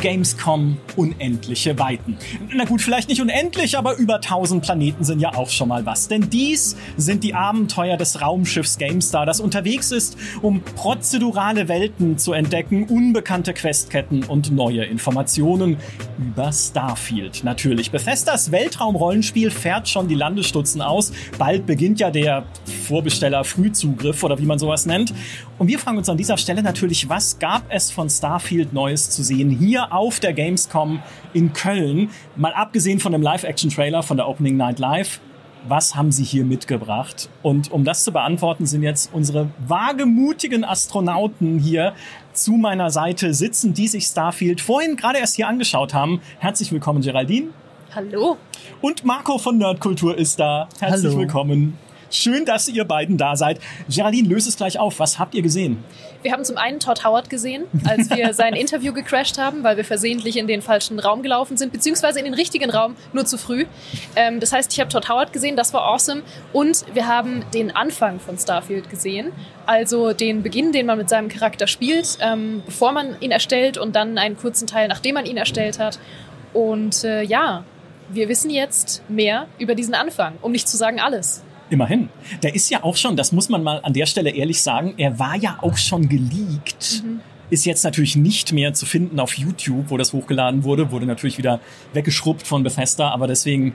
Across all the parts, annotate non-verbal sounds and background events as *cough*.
Gamescom unendliche Weiten. Na gut, vielleicht nicht unendlich, aber über 1000 Planeten sind ja auch schon mal was. Denn dies sind die Abenteuer des Raumschiffs GameStar, das unterwegs ist, um prozedurale Welten zu entdecken, unbekannte Questketten und neue Informationen über Starfield. Natürlich. Bethesdas Weltraumrollenspiel fährt schon die Landesstutzen aus. Bald beginnt ja der Vorbesteller-Frühzugriff oder wie man sowas nennt. Und wir fragen uns an dieser Stelle natürlich, was gab es von Starfield Neues zu sehen hier auf der Gamescom in Köln? Mal abgesehen von dem Live-Action-Trailer von der Opening Night Live. Was haben Sie hier mitgebracht? Und um das zu beantworten, sind jetzt unsere wagemutigen Astronauten hier zu meiner Seite sitzen, die sich Starfield vorhin gerade erst hier angeschaut haben. Herzlich willkommen, Geraldine. Hallo. Und Marco von Nerdkultur ist da. Herzlich Hallo. willkommen. Schön, dass ihr beiden da seid. Geraldine, löse es gleich auf. Was habt ihr gesehen? Wir haben zum einen Todd Howard gesehen, als wir *laughs* sein Interview gecrashed haben, weil wir versehentlich in den falschen Raum gelaufen sind, beziehungsweise in den richtigen Raum, nur zu früh. Ähm, das heißt, ich habe Todd Howard gesehen, das war awesome. Und wir haben den Anfang von Starfield gesehen, also den Beginn, den man mit seinem Charakter spielt, ähm, bevor man ihn erstellt und dann einen kurzen Teil, nachdem man ihn erstellt hat. Und äh, ja, wir wissen jetzt mehr über diesen Anfang, um nicht zu sagen alles. Immerhin. Der ist ja auch schon, das muss man mal an der Stelle ehrlich sagen, er war ja auch schon geleakt. Ist jetzt natürlich nicht mehr zu finden auf YouTube, wo das hochgeladen wurde, wurde natürlich wieder weggeschrubbt von Bethesda, aber deswegen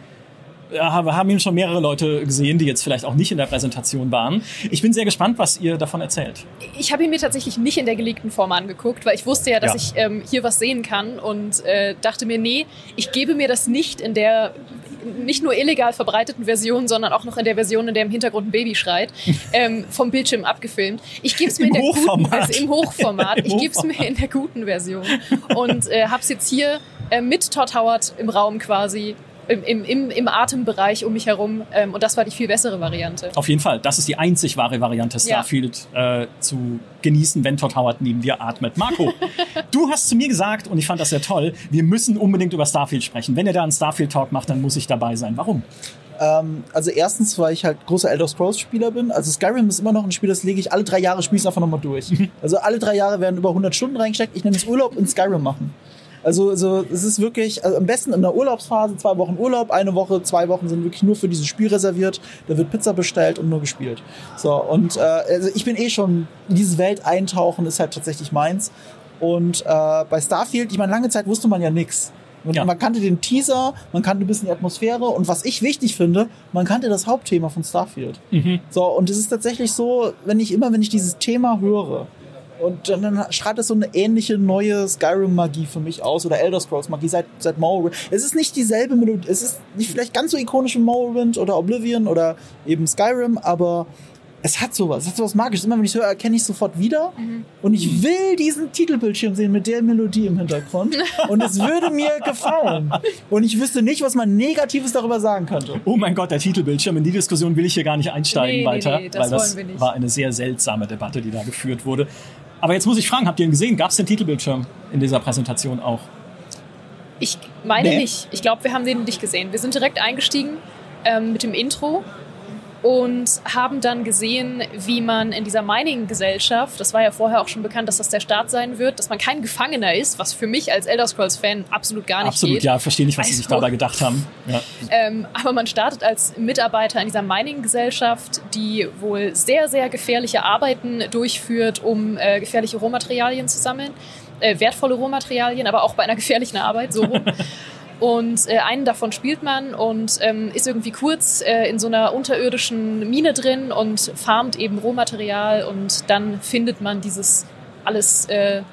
ja, haben ihn schon mehrere Leute gesehen, die jetzt vielleicht auch nicht in der Präsentation waren. Ich bin sehr gespannt, was ihr davon erzählt. Ich habe ihn mir tatsächlich nicht in der geleakten Form angeguckt, weil ich wusste ja, dass Ja. ich ähm, hier was sehen kann und äh, dachte mir, nee, ich gebe mir das nicht in der nicht nur illegal verbreiteten Version, sondern auch noch in der Version, in der im Hintergrund ein Baby schreit, ähm, vom Bildschirm abgefilmt. Ich gebe es mir in der guten Version, im Hochformat. *laughs* Im ich gebe es mir in der guten Version und äh, habe es jetzt hier äh, mit Todd Howard im Raum quasi. Im, im, im, Atembereich um mich herum. Ähm, und das war die viel bessere Variante. Auf jeden Fall, das ist die einzig wahre Variante, Ja. Starfield äh, zu genießen, wenn Todd Howard neben dir atmet. Marco, *laughs* du hast zu mir gesagt, und ich fand das sehr toll, wir müssen unbedingt über Starfield sprechen. Wenn ihr da einen Starfield-Talk macht, dann muss ich dabei sein. Warum? Ähm, also erstens, weil ich halt großer Elder Scrolls Spieler bin. Also Skyrim ist immer noch ein Spiel, das lege ich alle drei Jahre, spiele ich einfach nochmal durch. *laughs* Also alle drei Jahre werden über 100 Stunden reingesteckt. Ich nenne es Urlaub in Skyrim machen. Also, also es ist wirklich, also am besten in der Urlaubsphase, zwei Wochen Urlaub, eine Woche, zwei Wochen sind wirklich nur für dieses Spiel reserviert. Da wird Pizza bestellt und nur gespielt. So, und äh, also ich bin eh schon, in diese Welt eintauchen ist halt tatsächlich meins. Und äh, bei Starfield, ich meine, lange Zeit wusste man ja nix. Und Ja. Man kannte den Teaser, man kannte ein bisschen die Atmosphäre und was ich wichtig finde, man kannte das Hauptthema von Starfield. So, und es ist tatsächlich so, wenn ich immer, wenn ich dieses Thema höre, und dann, strahlt es so eine ähnliche neue Skyrim-Magie für mich aus oder Elder Scrolls-Magie seit, seit Morrowind. Es ist nicht dieselbe Melodie, es ist nicht vielleicht ganz so ikonisch wie Morrowind oder Oblivion oder eben Skyrim, aber es hat sowas, es hat sowas Magisches. Immer wenn ich es höre, erkenne ich es sofort wieder. Und ich will diesen Titelbildschirm sehen mit der Melodie im Hintergrund. *laughs* Und es würde mir gefallen. Und ich wüsste nicht, was man Negatives darüber sagen könnte. Oh mein Gott, der Titelbildschirm. In die Diskussion will ich hier gar nicht einsteigen Nee, nee, weiter, nee, das weil das wollen wir nicht. war eine sehr seltsame Debatte, die da geführt wurde. Aber jetzt muss ich fragen, habt ihr ihn gesehen? Gab es den Titelbildschirm in dieser Präsentation auch? Ich meine Nee. nicht. Ich glaube, wir haben den nicht gesehen. Wir sind direkt eingestiegen ähm, mit dem Intro und haben dann gesehen, wie man in dieser Mining-Gesellschaft, das war ja vorher auch schon bekannt, dass das der Start sein wird, dass man kein Gefangener ist, was für mich als Elder Scrolls-Fan absolut gar nicht Absolut, geht. ja, verstehe nicht, was sie Weiß sich dabei gedacht haben. Ja. Ähm, aber man startet als Mitarbeiter in dieser Mining-Gesellschaft, die wohl sehr, sehr gefährliche Arbeiten durchführt, um äh, gefährliche Rohmaterialien zu sammeln. Äh, wertvolle Rohmaterialien, aber auch bei einer gefährlichen Arbeit, so rum. *laughs* Und äh, einen davon spielt man und ähm, ist irgendwie kurz äh, in so einer unterirdischen Mine drin und farmt eben Rohmaterial und dann findet man dieses alles äh,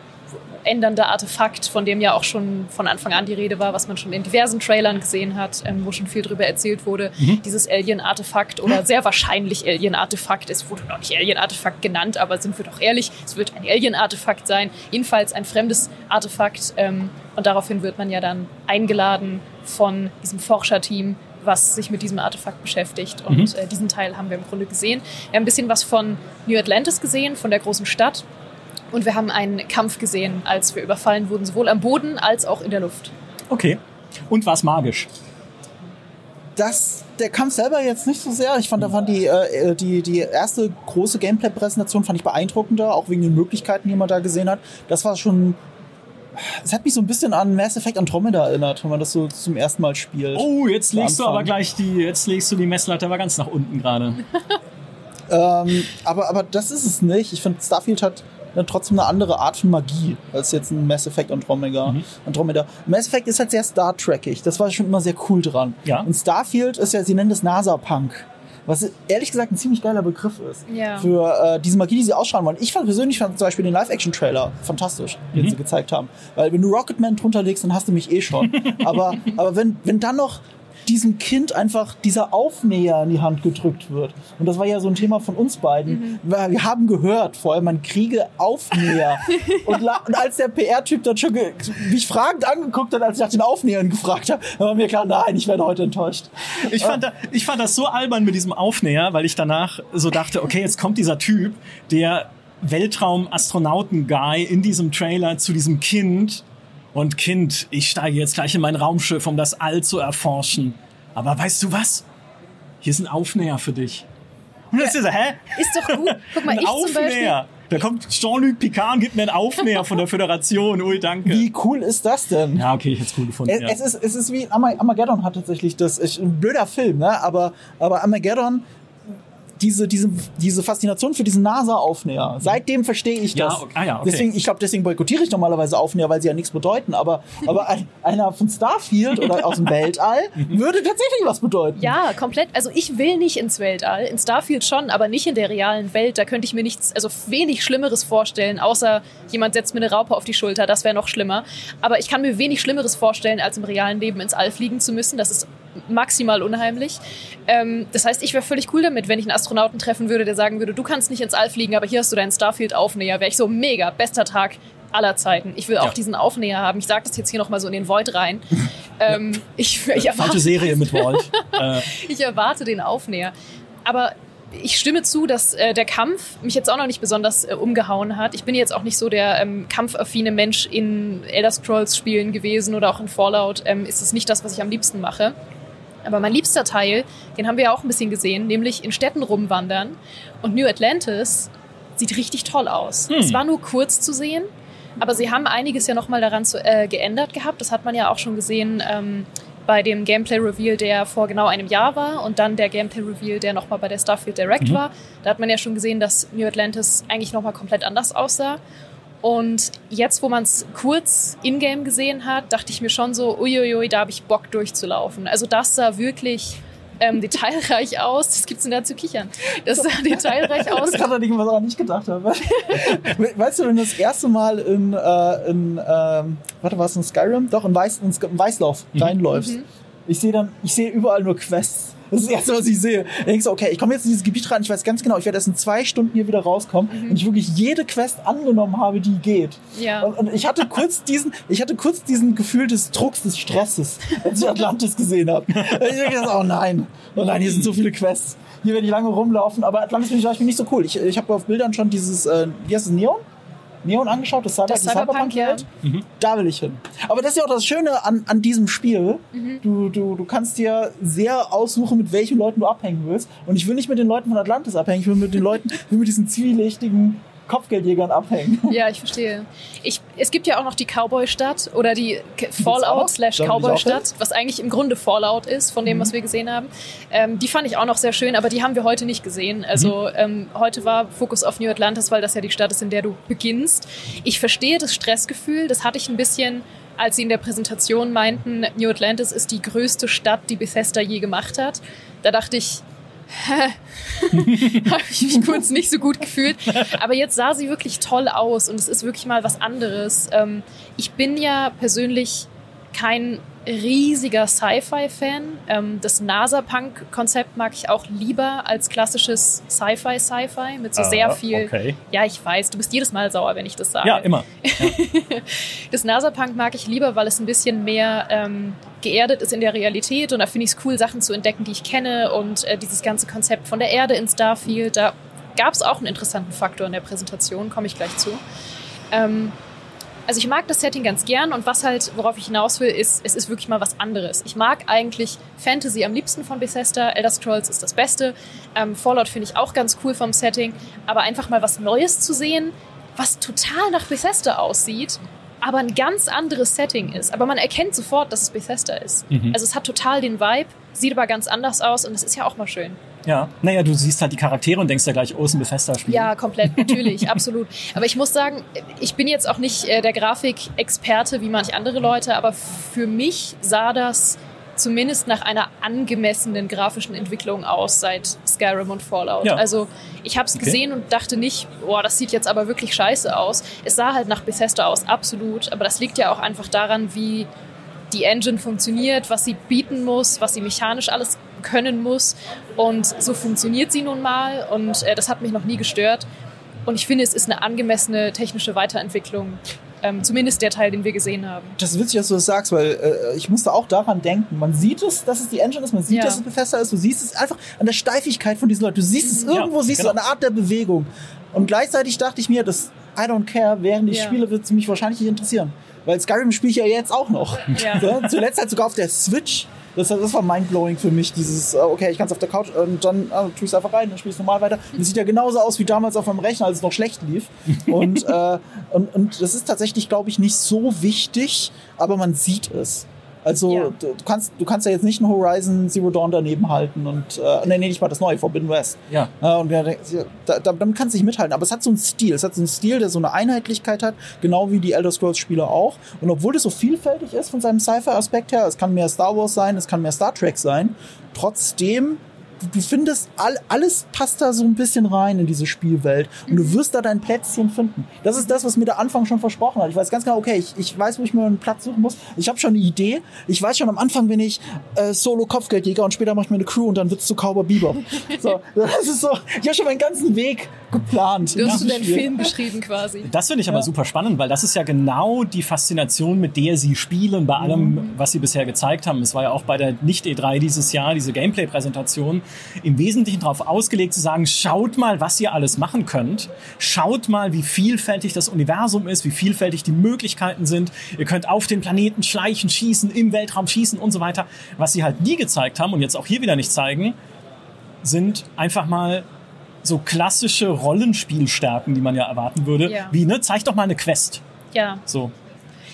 ändernde Artefakt, von dem ja auch schon von Anfang an die Rede war, was man schon in diversen Trailern gesehen hat, ähm, wo schon viel drüber erzählt wurde. Dieses Alien-Artefakt oder sehr wahrscheinlich Alien-Artefakt. Es wurde noch nicht Alien-Artefakt genannt, aber sind wir doch ehrlich, es wird ein Alien-Artefakt sein. Jedenfalls ein fremdes Artefakt. Ähm, und daraufhin wird man ja dann eingeladen von diesem Forscherteam, was sich mit diesem Artefakt beschäftigt. Und äh, diesen Teil haben wir im Grunde gesehen. Wir haben ein bisschen was von New Atlantis gesehen, von der großen Stadt. Und wir haben einen Kampf gesehen, als wir überfallen wurden, sowohl am Boden als auch in der Luft. Okay. Und war es magisch? das, der Kampf selber jetzt nicht so sehr. Ich fand, da fand die, äh, die, die erste große Gameplay-Präsentation fand ich beeindruckender, auch wegen den Möglichkeiten, die man da gesehen hat. Das war schon es hat mich so ein bisschen an Mass Effect Andromeda erinnert, wenn man das so zum ersten Mal spielt. Oh, jetzt legst du aber gleich die, jetzt legst du die Messlatte aber ganz nach unten gerade. *laughs* Ähm, aber, aber das ist es nicht. Ich finde, Starfield hat dann trotzdem eine andere Art von Magie als jetzt ein Mass Effect Andromeda. Mhm. Andromeda. Mass Effect ist halt sehr Star Trekig. Das war schon immer sehr cool dran. Ja. Und Starfield ist ja, sie nennen das NASA-Punk. Was ehrlich gesagt ein ziemlich geiler Begriff ist. Ja. Für äh, diese Magie, die sie ausstrahlen wollen. Ich fand persönlich fand zum Beispiel den Live-Action-Trailer fantastisch, den sie gezeigt haben. Weil wenn du Rocketman drunter legst, dann hast du mich eh schon. *laughs* aber aber wenn, wenn dann noch diesem Kind einfach dieser Aufnäher in die Hand gedrückt wird. Und das war ja so ein Thema von uns beiden. Weil Wir haben gehört, vor allem man kriege Aufnäher. *laughs* und, und als der PR-Typ dann schon mich fragend angeguckt hat, als ich nach den Aufnähern gefragt habe, war mir klar, nein, ich werde heute enttäuscht. Ich fand, da, ich fand das so albern mit diesem Aufnäher, weil ich danach so dachte, okay, jetzt kommt dieser Typ, der Weltraum-Astronauten-Guy in diesem Trailer zu diesem Kind. Und Kind, ich steige jetzt gleich in mein Raumschiff, um das All zu erforschen. Aber weißt du was? Hier ist ein Aufnäher für dich. Und das ist so, hä? Ist doch gut. Guck mal, Ein ich zum Beispiel. Aufnäher. Da kommt Jean-Luc Picard und gibt mir einen Aufnäher von der Föderation. Ui, danke. Wie cool ist das denn? Ja, okay, ich hätte es cool gefunden. Es, ja. es, ist, es ist wie Arma- Armageddon hat tatsächlich das, ist ein blöder Film, ne? aber, aber Armageddon, diese, diese, diese Faszination für diesen NASA-Aufnäher, seitdem verstehe ich Ja, das. okay. Ah ja, okay. Deswegen, ich glaube, deswegen boykottiere ich normalerweise Aufnäher, weil sie ja nichts bedeuten, aber, *laughs* aber ein, einer von Starfield oder aus dem Weltall würde tatsächlich was bedeuten. Ja, komplett. Also ich will nicht ins Weltall. In Starfield schon, aber nicht in der realen Welt. Da könnte ich mir nichts, also wenig Schlimmeres vorstellen, außer jemand setzt mir eine Raupe auf die Schulter. Das wäre noch schlimmer. Aber ich kann mir wenig Schlimmeres vorstellen, als im realen Leben ins All fliegen zu müssen. Das ist maximal unheimlich. Ähm, das heißt, ich wäre völlig cool damit, wenn ich einen Astronauten treffen würde, der sagen würde, du kannst nicht ins All fliegen, aber hier hast du deinen Starfield-Aufnäher. Wäre ich so mega, bester Tag aller Zeiten. Ich will auch Ja. diesen Aufnäher haben. Ich sage das jetzt hier nochmal so in den Void rein. *laughs* Ähm, ich, ich erwarte Falsche Serie mit Walt. *laughs* äh, ich erwarte den Aufnäher. Aber ich stimme zu, dass äh, der Kampf mich jetzt auch noch nicht besonders äh, umgehauen hat. Ich bin jetzt auch nicht so der ähm, kampfaffine Mensch in Elder Scrolls Spielen gewesen oder auch in Fallout. Ähm, ist es nicht das, was ich am liebsten mache. Aber mein liebster Teil, den haben wir ja auch ein bisschen gesehen, nämlich in Städten rumwandern. Und New Atlantis sieht richtig toll aus. Es war nur kurz zu sehen, aber sie haben einiges ja nochmal daran zu, äh, geändert gehabt. Das hat man ja auch schon gesehen ähm, bei dem Gameplay-Reveal, der vor genau einem Jahr war und dann der Gameplay-Reveal, der nochmal bei der Starfield Direct war. Da hat man ja schon gesehen, dass New Atlantis eigentlich nochmal komplett anders aussah. Und jetzt, wo man es kurz in-game gesehen hat, dachte ich mir schon so, uiuiui, da habe ich Bock durchzulaufen. Also das sah wirklich ähm, detailreich aus. Das gibt's denn da zu kichern? Das sah *laughs* detailreich aus. Das kann doch nicht, was ich auch nicht gedacht habe. *laughs* weißt du, wenn du das erste Mal in, äh, in ähm, warte, war es in Skyrim? Doch, in, Weiß, in, Weißlauf reinläufst. Ich sehe dann, ich sehe überall nur Quests. Das ist das Erste, was ich sehe. Ich denke so, okay, ich komme jetzt in dieses Gebiet rein, ich weiß ganz genau, ich werde erst in zwei Stunden hier wieder rauskommen und ich wirklich jede Quest angenommen habe, die geht. Ja. Und, und ich hatte kurz diesen, ich hatte kurz diesen Gefühl des Drucks, des Stresses, als ich Atlantis gesehen habe. Ich dachte, oh nein, oh nein, hier sind so viele Quests. Hier werde ich lange rumlaufen, aber Atlantis finde ich zum Beispiel nicht so cool. Ich, ich habe auf Bildern schon dieses, äh, wie heißt es, Neon? Neon angeschaut, das, Cyber, Das die Cyberpunk, ja. Cyberpunk-Welt. Da will ich hin. Aber das ist ja auch das Schöne an, an diesem Spiel. Mhm. Du, du, du kannst dir sehr aussuchen, mit welchen Leuten du abhängen willst. Und ich will nicht mit den Leuten von Atlantis abhängen, ich will mit den Leuten, ich *laughs* will mit diesen zwielichtigen Kopfgeldjägern abhängen. *laughs* Ja, ich verstehe. Ich, es gibt ja auch noch die Cowboy-Stadt oder die K- auch? Fallout slash Da will ich auch Cowboy-Stadt, was eigentlich im Grunde Fallout ist von dem, was wir gesehen haben. Ähm, die fand ich auch noch sehr schön, aber die haben wir heute nicht gesehen. Also ähm, heute war Fokus auf New Atlantis, weil das ja die Stadt ist, in der du beginnst. Ich verstehe das Stressgefühl, das hatte ich ein bisschen, als sie in der Präsentation meinten, New Atlantis ist die größte Stadt, die Bethesda je gemacht hat. Da dachte ich, *laughs* habe ich mich kurz nicht so gut gefühlt. Aber jetzt sah sie wirklich toll aus und es ist wirklich mal was anderes. Ähm, ich bin ja persönlich kein riesiger Sci-Fi-Fan. Ähm, das NASA-Punk-Konzept mag ich auch lieber als klassisches Sci-Fi-Sci-Fi mit so sehr Ah, viel. okay. Ja, ich weiß, du bist jedes Mal sauer, wenn ich das sage. ja, immer. *laughs* Das NASA-Punk mag ich lieber, weil es ein bisschen mehr ähm, geerdet ist in der Realität und da finde ich es cool, Sachen zu entdecken, die ich kenne und äh, dieses ganze Konzept von der Erde in Starfield, da gab es auch einen interessanten Faktor in der Präsentation, komme ich gleich zu. Ähm, also ich mag das Setting ganz gern und was halt, worauf ich hinaus will, ist, es ist wirklich mal was anderes. Ich mag eigentlich Fantasy am liebsten von Bethesda, Elder Scrolls ist das Beste, ähm, Fallout finde ich auch ganz cool vom Setting, aber einfach mal was Neues zu sehen, was total nach Bethesda aussieht, aber ein ganz anderes Setting ist. Aber man erkennt sofort, dass es Bethesda ist. Also es hat total den Vibe, sieht aber ganz anders aus und das ist ja auch mal schön. Ja, naja, du siehst halt die Charaktere und denkst ja gleich, oh, ist ein Bethesda-Spiel. Ja, komplett, natürlich, absolut. Aber ich muss sagen, ich bin jetzt auch nicht äh, der Grafikexperte wie manch andere Leute, aber für mich sah das zumindest nach einer angemessenen grafischen Entwicklung aus seit Skyrim und Fallout. Ja. Also ich habe es Okay. gesehen und dachte nicht, boah, das sieht jetzt aber wirklich scheiße aus. Es sah halt nach Bethesda aus, absolut. Aber das liegt ja auch einfach daran, wie die Engine funktioniert, was sie bieten muss, was sie mechanisch alles können muss. Und so funktioniert sie nun mal und äh, das hat mich noch nie gestört. Und ich finde, es ist eine angemessene technische Weiterentwicklung. Ähm, zumindest der Teil, den wir gesehen haben. Das ist witzig, dass du das sagst, weil äh, ich musste auch daran denken. Man sieht es, dass es die Engine ist, man sieht, Ja. dass es Bethesda ist, du siehst es einfach an der Steifigkeit von diesen Leuten. Du siehst es Ja, irgendwo, siehst genau. du der Art der Bewegung. Und gleichzeitig dachte ich mir, das I don't care, während ich Ja. spiele, wird es mich wahrscheinlich nicht interessieren. Weil Skyrim spiele ich ja jetzt auch noch. Ja. *laughs* So, zuletzt halt sogar auf der Switch. Das, das war mindblowing für mich, dieses, äh, okay, ich kann es auf der Couch und dann äh, tue ich es einfach rein, dann spiele ich es normal weiter. Das sieht ja genauso aus wie damals auf meinem Rechner, als es noch schlecht lief. Und, *laughs* äh, und, und das ist tatsächlich, glaube ich, nicht so wichtig, aber man sieht es. Also Ja. du, du kannst du kannst ja jetzt nicht ein Horizon Zero Dawn daneben halten und äh, nee, nee, nicht mal das neue Forbidden West. Ja. Ja, und ja, da, da, damit kannst du nicht mithalten. Aber es hat so einen Stil. Es hat so einen Stil, der so eine Einheitlichkeit hat, genau wie die Elder Scrolls-Spiele auch. Und obwohl es so vielfältig ist von seinem Sci-Fi-Aspekt her, es kann mehr Star Wars sein, es kann mehr Star Trek sein, trotzdem, du, findest, all, alles passt da so ein bisschen rein in diese Spielwelt. Und du wirst da dein Plätzchen finden. Das ist das, was mir der Anfang schon versprochen hat. Ich weiß ganz genau, okay, ich, ich weiß, wo ich mir einen Platz suchen muss. Ich habe schon eine Idee. Ich weiß schon, am Anfang bin ich äh, Solo-Kopfgeldjäger und später mache ich mir eine Crew und dann wird's zu Cowboy Bebop. *laughs* So, das ist so, ich habe schon meinen ganzen Weg geplant. Du hast du in deinen. Film geschrieben quasi. Das finde ich aber Ja. super spannend, weil das ist ja genau die Faszination, mit der sie spielen, bei allem, was sie bisher gezeigt haben. Es war ja auch bei der Nicht-E3 dieses Jahr, diese Gameplay-Präsentation, im Wesentlichen darauf ausgelegt zu sagen, schaut mal, was ihr alles machen könnt. Schaut mal, wie vielfältig das Universum ist, wie vielfältig die Möglichkeiten sind. Ihr könnt auf den Planeten schleichen, schießen, im Weltraum schießen und so weiter. Was sie halt nie gezeigt haben und jetzt auch hier wieder nicht zeigen, sind einfach mal so klassische Rollenspielstärken, die man ja erwarten würde. Ja. Wie, ne? Zeig doch mal eine Quest. Ja, So.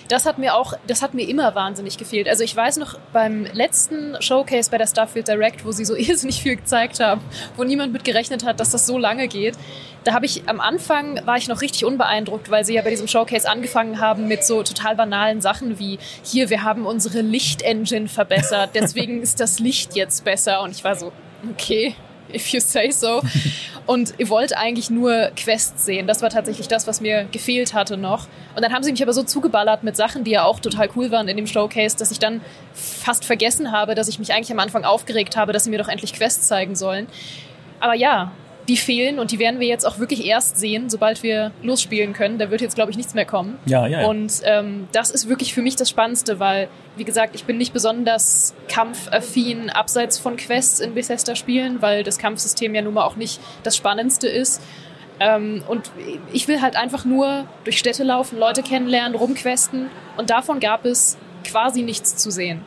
Das hat mir auch, das hat mir immer wahnsinnig gefehlt. Also ich weiß noch beim letzten Showcase bei der Starfield Direct, wo sie so *laughs* irrsinnig viel gezeigt haben, wo niemand mit gerechnet hat, dass das so lange geht. Da habe ich am Anfang war ich noch richtig unbeeindruckt, weil sie ja bei diesem Showcase angefangen haben mit so total banalen Sachen wie hier wir haben unsere Lichtengine verbessert, deswegen *laughs* ist das Licht jetzt besser und ich war so okay. If you say so. *laughs* Und ihr wollt eigentlich nur Quests sehen. Das war tatsächlich das, was mir gefehlt hatte noch. Und dann haben sie mich aber so zugeballert mit Sachen, die ja auch total cool waren in dem Showcase, dass ich dann fast vergessen habe, dass ich mich eigentlich am Anfang aufgeregt habe, dass sie mir doch endlich Quests zeigen sollen. Aber ja, die fehlen und die werden wir jetzt auch wirklich erst sehen, sobald wir losspielen können. Da wird jetzt, glaube ich, nichts mehr kommen. Ja, ja, ja. Und ähm, das ist wirklich für mich das Spannendste, weil, wie gesagt, ich bin nicht besonders kampfaffin abseits von Quests in Bethesda-Spielen, weil das Kampfsystem ja nun mal auch nicht das Spannendste ist. Ähm, und ich will halt einfach nur durch Städte laufen, Leute kennenlernen, rumquesten und davon gab es quasi nichts zu sehen.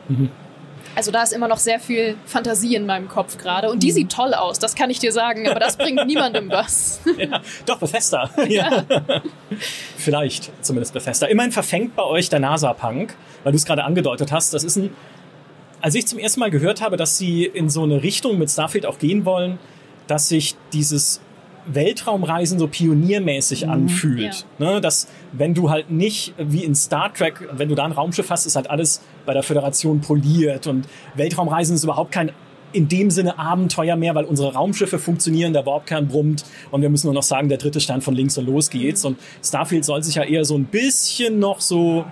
Also da ist immer noch sehr viel Fantasie in meinem Kopf gerade und die sieht toll aus, das kann ich dir sagen, aber das bringt *laughs* niemandem was. ja. Doch, Bethesda. *laughs* ja. Vielleicht zumindest Bethesda. Immerhin verfängt bei euch der NASA-Punk, weil du es gerade angedeutet hast. Das ist ein. Als ich zum ersten Mal gehört habe, dass sie in so eine Richtung mit Starfield auch gehen wollen, dass sich dieses Weltraumreisen so pioniermäßig anfühlt. Ne, dass, wenn du halt nicht wie in Star Trek, wenn du da ein Raumschiff hast, ist halt alles bei der Föderation poliert und Weltraumreisen ist überhaupt kein in dem Sinne Abenteuer mehr, weil unsere Raumschiffe funktionieren, der Warpkern brummt und wir müssen nur noch sagen, der dritte Stern von links und los geht's. Und Starfield soll sich ja eher so ein bisschen noch so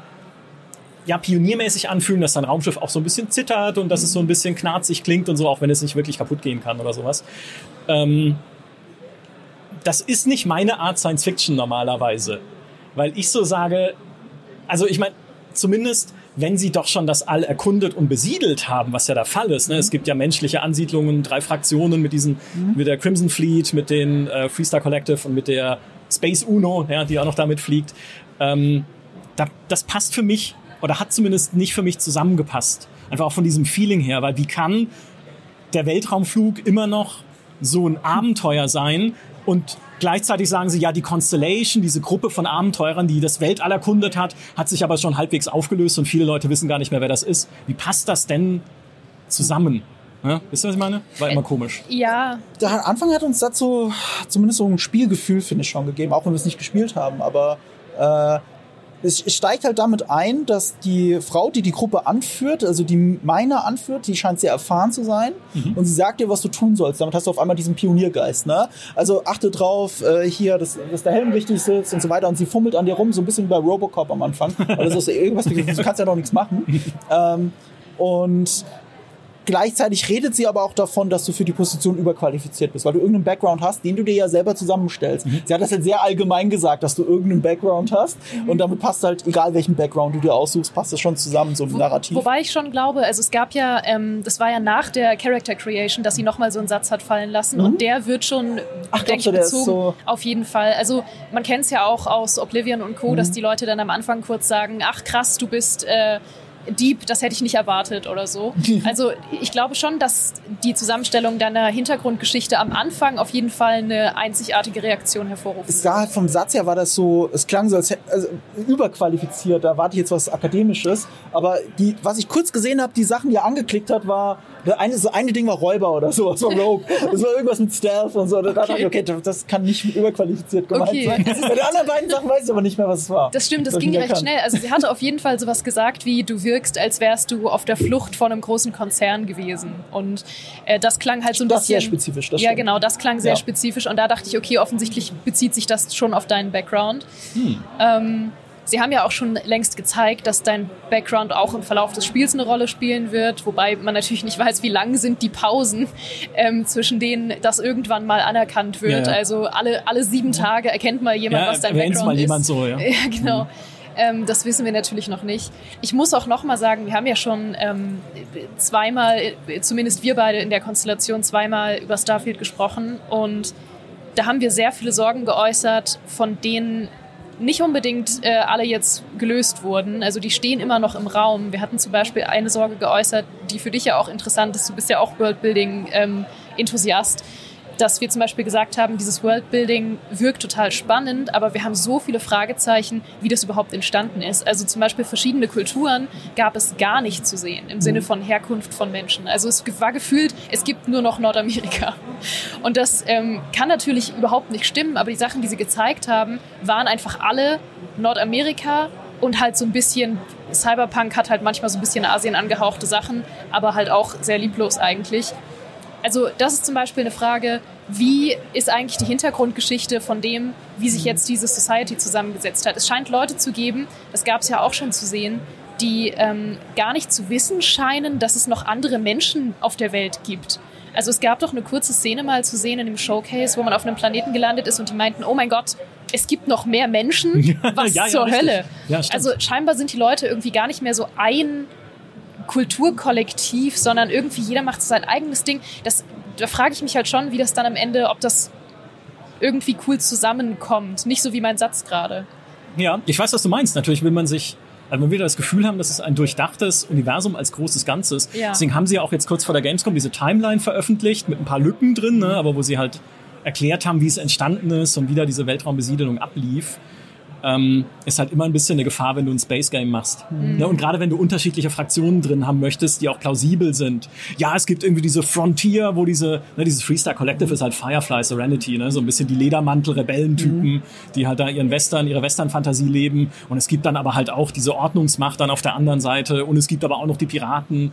ja, pioniermäßig anfühlen, dass dein Raumschiff auch so ein bisschen zittert und dass es so ein bisschen knarzig klingt und so, auch wenn es nicht wirklich kaputt gehen kann oder sowas. Ähm, das ist nicht meine Art Science Fiction normalerweise. Weil ich so sage, also ich meine, zumindest wenn sie doch schon das All erkundet und besiedelt haben, was ja der Fall ist. Ne? Es gibt ja menschliche Ansiedlungen, drei Fraktionen mit diesen, mit der Crimson Fleet, mit den äh, Freestar Collective und mit der Space Uno, ja, die auch noch damit fliegt. Ähm, da, das passt für mich oder hat zumindest nicht für mich zusammengepasst. Einfach auch von diesem Feeling her, weil wie kann der Weltraumflug immer noch so ein Abenteuer sein und Gleichzeitig sagen sie, ja, die Constellation, diese Gruppe von Abenteurern, die das Weltall erkundet hat, hat sich aber schon halbwegs aufgelöst und viele Leute wissen gar nicht mehr, wer das ist. Wie passt das denn zusammen? Ja, wisst ihr, was ich meine? War immer komisch. Ja, Der Anfang hat uns dazu zumindest so ein Spielgefühl, finde ich, schon gegeben, auch wenn wir es nicht gespielt haben. Aber äh, es, steigt halt damit ein, dass die Frau, die die Gruppe anführt, also die Miner anführt, die scheint sehr erfahren zu sein und sie sagt dir, was du tun sollst. Damit hast du auf einmal diesen Pioniergeist. Ne? Also achte drauf, äh, hier, dass, dass der Helm richtig sitzt und so weiter. Und sie fummelt an dir rum, so ein bisschen wie bei Robocop am Anfang. Weil das ist so irgendwas, du kannst ja doch nichts machen. *laughs* Ähm, und Gleichzeitig redet sie aber auch davon, dass du für die Position überqualifiziert bist, weil du irgendeinen Background hast, den du dir ja selber zusammenstellst. Sie hat das halt sehr allgemein gesagt, dass du irgendeinen Background hast und damit passt halt, egal welchen Background du dir aussuchst, passt das schon zusammen, so ein Narrativ. Wobei ich schon glaube, also es gab ja, ähm, das war ja nach der Character Creation, dass sie nochmal so einen Satz hat fallen lassen und der wird schon, Mhm. Ach, denke du, ich, der ist bezogen. so- Auf jeden Fall. Also man kennt es ja auch aus Oblivion und Co., Mhm. dass die Leute dann am Anfang kurz sagen, ach krass, du bist äh, Dieb, das hätte ich nicht erwartet oder so. *laughs* Also ich glaube schon, dass die Zusammenstellung deiner Hintergrundgeschichte am Anfang auf jeden Fall eine einzigartige Reaktion hervorruft. es halt vom Satz her war das so, es klang so als hätte- also überqualifiziert, da warte ich jetzt was Akademisches, aber die, was ich kurz gesehen habe, die Sachen, die er angeklickt hat, war, eine, das eine Ding war Räuber oder so, das war Rogue, das war irgendwas mit Stealth und so, da dachte ich, okay, das kann nicht überqualifiziert gemeint Okay. sein. Bei den anderen beiden Sachen weiß ich aber nicht mehr, was es war. Das stimmt, das ging recht erkannt. schnell. Also sie hatte auf jeden Fall sowas gesagt wie, du wirkst, als wärst du auf der Flucht vor einem großen Konzern gewesen. Und äh, das klang halt so ein Das bisschen... sehr spezifisch, das ja, genau, das klang sehr Ja. spezifisch. Und da dachte ich, okay, offensichtlich bezieht sich das schon auf deinen Background. Hm. Ähm, Sie haben ja auch schon längst gezeigt, dass dein Background auch im Verlauf des Spiels eine Rolle spielen wird, wobei man natürlich nicht weiß, wie lang sind die Pausen, ähm, zwischen denen das irgendwann mal anerkannt wird. Ja, ja. Also alle, alle sieben Tage erkennt mal jemand, Ja, was dein Background mal ist. jemand so, ja. *laughs* Ja, genau. Ähm, das wissen wir natürlich noch nicht. Ich muss auch noch mal sagen, wir haben ja schon ähm, zweimal, zumindest wir beide in der Konstellation, zweimal über Starfield gesprochen und da haben wir sehr viele Sorgen geäußert, von denen nicht unbedingt äh, alle jetzt gelöst wurden. Also die stehen immer noch im Raum. Wir hatten zum Beispiel eine Sorge geäußert, die für dich ja auch interessant ist. Du bist ja auch Worldbuilding-Enthusiast. Dass wir zum Beispiel gesagt haben, dieses Worldbuilding wirkt total spannend, aber wir haben so viele Fragezeichen, wie das überhaupt entstanden ist. Also zum Beispiel verschiedene Kulturen gab es gar nicht zu sehen im Sinne von Herkunft von Menschen. Also es war gefühlt, es gibt nur noch Nordamerika. Und das ähm, kann natürlich überhaupt nicht stimmen, aber die Sachen, die sie gezeigt haben, waren einfach alle Nordamerika und halt so ein bisschen, Cyberpunk hat halt manchmal so ein bisschen Asien angehauchte Sachen, aber halt auch sehr lieblos eigentlich. Also das ist zum Beispiel eine Frage, wie ist eigentlich die Hintergrundgeschichte von dem, wie sich jetzt diese Society zusammengesetzt hat. Es scheint Leute zu geben, das gab es ja auch schon zu sehen, die ähm, gar nicht zu wissen scheinen, dass es noch andere Menschen auf der Welt gibt. Also es gab doch eine kurze Szene mal zu sehen in dem Showcase, wo man auf einem Planeten gelandet ist und die meinten, oh mein Gott, es gibt noch mehr Menschen. *laughs* Was Ja, ja, zur. Hölle? Ja, stimmt. also scheinbar sind die Leute irgendwie gar nicht mehr so ein Kulturkollektiv, sondern irgendwie jeder macht sein eigenes Ding. Das, da frage ich mich halt schon, wie das dann am Ende, ob das irgendwie cool zusammenkommt. Nicht so wie mein Satz gerade. Ja, ich weiß, was du meinst. Natürlich will man sich, also man will das Gefühl haben, dass es ein durchdachtes Universum als großes Ganzes. Ja. Deswegen haben sie ja auch jetzt kurz vor der Gamescom diese Timeline veröffentlicht mit ein paar Lücken drin, ne, aber wo sie halt erklärt haben, wie es entstanden ist und wie da diese Weltraumbesiedelung ablief. Ähm, ist halt immer ein bisschen eine Gefahr, wenn du ein Space Game machst. Ne? Und gerade wenn du unterschiedliche Fraktionen drin haben möchtest, die auch plausibel sind. Ja, es gibt irgendwie diese Frontier, wo diese, ne, dieses Freestar Collective ist halt Firefly Serenity, ne? so ein bisschen die Ledermantel-Rebellentypen, die halt da ihren Western, ihre Western-Fantasie leben. Und es gibt dann aber halt auch diese Ordnungsmacht dann auf der anderen Seite. Und es gibt aber auch noch die Piraten.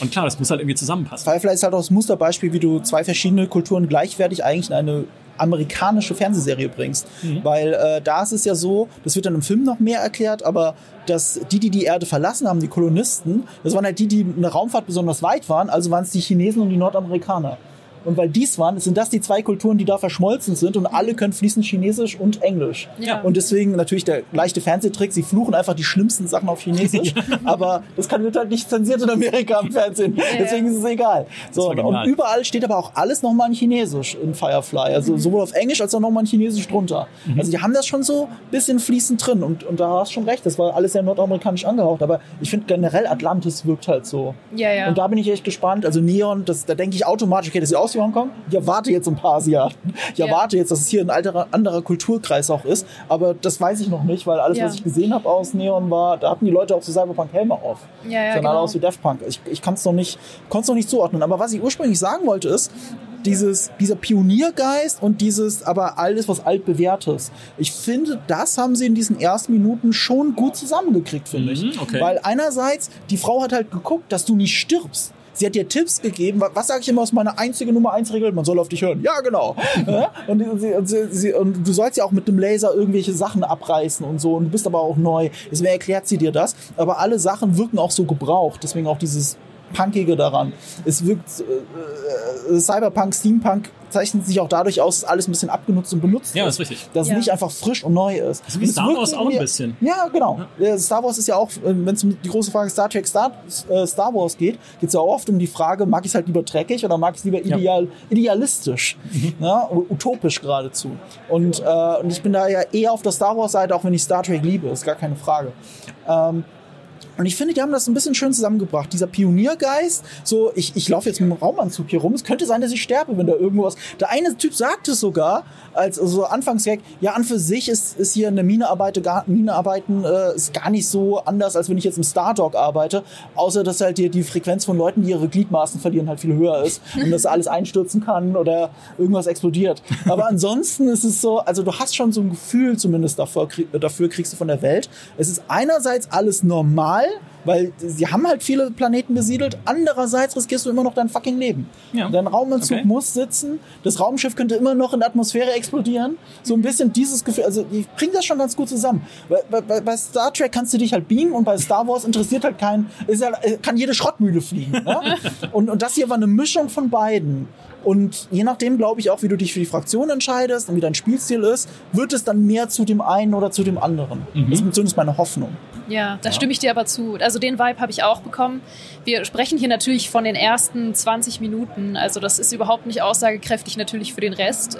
Und klar, das muss halt irgendwie zusammenpassen. Firefly ist halt auch das Musterbeispiel, wie du zwei verschiedene Kulturen gleichwertig eigentlich in eine amerikanische Fernsehserie bringst. Weil äh, da ist es ja so, das wird dann im Film noch mehr erklärt, aber dass die, die die Erde verlassen haben, die Kolonisten, das waren halt die, die in der Raumfahrt besonders weit waren, also waren es die Chinesen und die Nordamerikaner. Und weil dies waren, sind das die zwei Kulturen, die da verschmolzen sind und alle können fließend Chinesisch und Englisch. Ja. Und deswegen natürlich der leichte Fernsehtrick, sie fluchen einfach die schlimmsten Sachen auf Chinesisch, *laughs* aber das kann wird halt nicht zensiert in Amerika im Fernsehen. Deswegen ist es egal. So, und überall steht aber auch alles nochmal in Chinesisch in Firefly. Also sowohl auf Englisch als auch nochmal in Chinesisch drunter. Also die haben das schon so ein bisschen fließend drin und, und da hast du schon recht, das war alles sehr nordamerikanisch angehaucht, aber ich finde generell Atlantis wirkt halt so. Ja, ja. Und da bin ich echt gespannt. Also Neon, das, da denke ich automatisch, okay, das sieht aus wie Hongkong. Ich erwarte jetzt ein paar Asiaten. Ich Ja. erwarte jetzt, dass es hier ein alterer, anderer Kulturkreis auch ist. Aber das weiß ich noch nicht, weil alles, Ja. was ich gesehen habe aus Neon war, da hatten die Leute auch so Cyberpunk-Helme auf. Ja, ja, Sahen alle genau. aus wie Daft Punk. Ich, ich kann es noch nicht, noch nicht zuordnen. Aber was ich ursprünglich sagen wollte ist, dieses, dieser Pioniergeist und dieses, aber alles, was altbewährtes. Ich finde, das haben sie in diesen ersten Minuten schon gut zusammengekriegt, finde ich. Mhm, okay. Weil einerseits, die Frau hat halt geguckt, dass du nicht stirbst. Sie hat dir Tipps gegeben. Was, sage ich immer aus meiner einzigen Nummer 1 Regel? Man soll auf dich hören. Ja, genau. *laughs* Und, sie, und, sie, und du sollst ja auch mit dem Laser irgendwelche Sachen abreißen und so. Und du bist aber auch neu. Deswegen erklärt sie dir das. Aber alle Sachen wirken auch so gebraucht. Deswegen auch dieses Punkige daran. Es wirkt äh, äh, Cyberpunk, Steampunk zeichnet sich auch dadurch aus, dass alles ein bisschen abgenutzt und benutzt Ja, ist. ist richtig. Dass Ja. es nicht einfach frisch und neu ist. Also wie Star Wars auch ein bisschen. Ja, genau. Äh, Star Wars ist ja auch, wenn es um die große Frage Star Trek, Star, äh, Star Wars geht, geht es ja auch oft um die Frage, mag ich es halt lieber dreckig oder mag ich es lieber Ja. ideal, idealistisch, ja, u- utopisch geradezu. Und, äh, und ich bin da ja eher auf der Star Wars-Seite, auch wenn ich Star Trek liebe, ist gar keine Frage. Ähm, und ich finde, die haben das ein bisschen schön zusammengebracht. Dieser Pioniergeist, so, ich, ich laufe jetzt mit dem Raumanzug hier rum. Es könnte sein, dass ich sterbe, wenn da irgendwas. Der eine Typ sagt es sogar, als so Anfangsgag, ja, an für sich ist, ist hier eine gar, Minearbeiten äh, ist gar nicht so anders, als wenn ich jetzt im Stardog arbeite. Außer, dass halt die, die Frequenz von Leuten, die ihre Gliedmaßen verlieren, halt viel höher ist. Und dass alles einstürzen kann oder irgendwas explodiert. Aber ansonsten ist es so, also du hast schon so ein Gefühl zumindest krieg, dafür kriegst du von der Welt. Es ist einerseits alles normal, weil sie haben halt viele Planeten besiedelt. Andererseits riskierst du immer noch dein fucking Leben. Ja. Dein Raumanzug Okay. muss sitzen. Das Raumschiff könnte immer noch in der Atmosphäre explodieren. So ein bisschen dieses Gefühl. Also die bringen das schon ganz gut zusammen. Bei, bei- bei, Star Trek kannst du dich halt beamen und bei Star Wars interessiert halt kein, ist ja, kann jede Schrottmühle fliegen. Ne? *laughs* und, und das hier war eine Mischung von beiden. Und je nachdem, glaube ich, auch, wie du dich für die Fraktion entscheidest und wie dein Spielstil ist, wird es dann mehr zu dem einen oder zu dem anderen. Das ist zumindest meine Hoffnung. Ja, da stimme ich dir aber zu. Also den Vibe habe ich auch bekommen. Wir sprechen hier natürlich von den ersten 20 Minuten. Also das ist überhaupt nicht aussagekräftig natürlich für den Rest.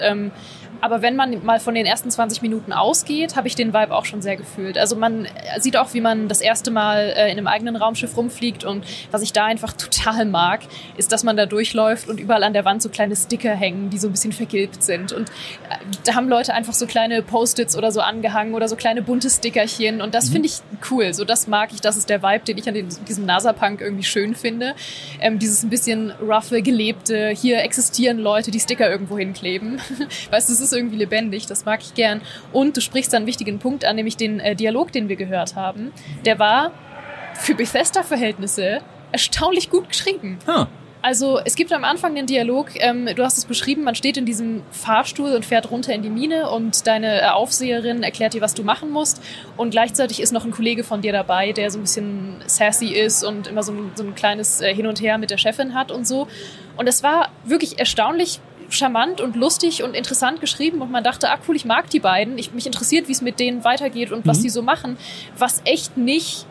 Aber wenn man mal von den ersten 20 Minuten ausgeht, habe ich den Vibe auch schon sehr gefühlt. Also man sieht auch, wie man das erste Mal äh, in einem eigenen Raumschiff rumfliegt. Und was ich da einfach *laughs* total mag, ist, dass man da durchläuft und überall an der Wand so kleine Sticker hängen, die so ein bisschen vergilbt sind. Und äh, da haben Leute einfach so kleine Post-its oder so angehangen oder so kleine bunte Stickerchen. Und das finde ich cool. So, das mag ich. Das ist der Vibe, den ich an den, diesem NASA-Punk irgendwie schön finde. Ähm, dieses ein bisschen roughe, gelebte, hier existieren Leute, die Sticker irgendwo hinkleben. *laughs* weißt du, es ist irgendwie lebendig. Das mag ich gern. Und du sprichst da einen wichtigen Punkt an, nämlich den äh, Dialog, den wir gehört haben. Der war für Bethesda-Verhältnisse erstaunlich gut geschrieben. Ah, Also es gibt am Anfang den Dialog, ähm, du hast es beschrieben, man steht in diesem Fahrstuhl und fährt runter in die Mine und deine äh, Aufseherin erklärt dir, was du machen musst. Und gleichzeitig ist noch ein Kollege von dir dabei, der so ein bisschen sassy ist und immer so ein, so ein kleines äh, Hin und Her mit der Chefin hat und so. Und es war wirklich erstaunlich charmant und lustig und interessant geschrieben und man dachte, ah cool, ich mag die beiden. Ich, mich interessiert, wie es mit denen weitergeht und was die so machen. Was echt nicht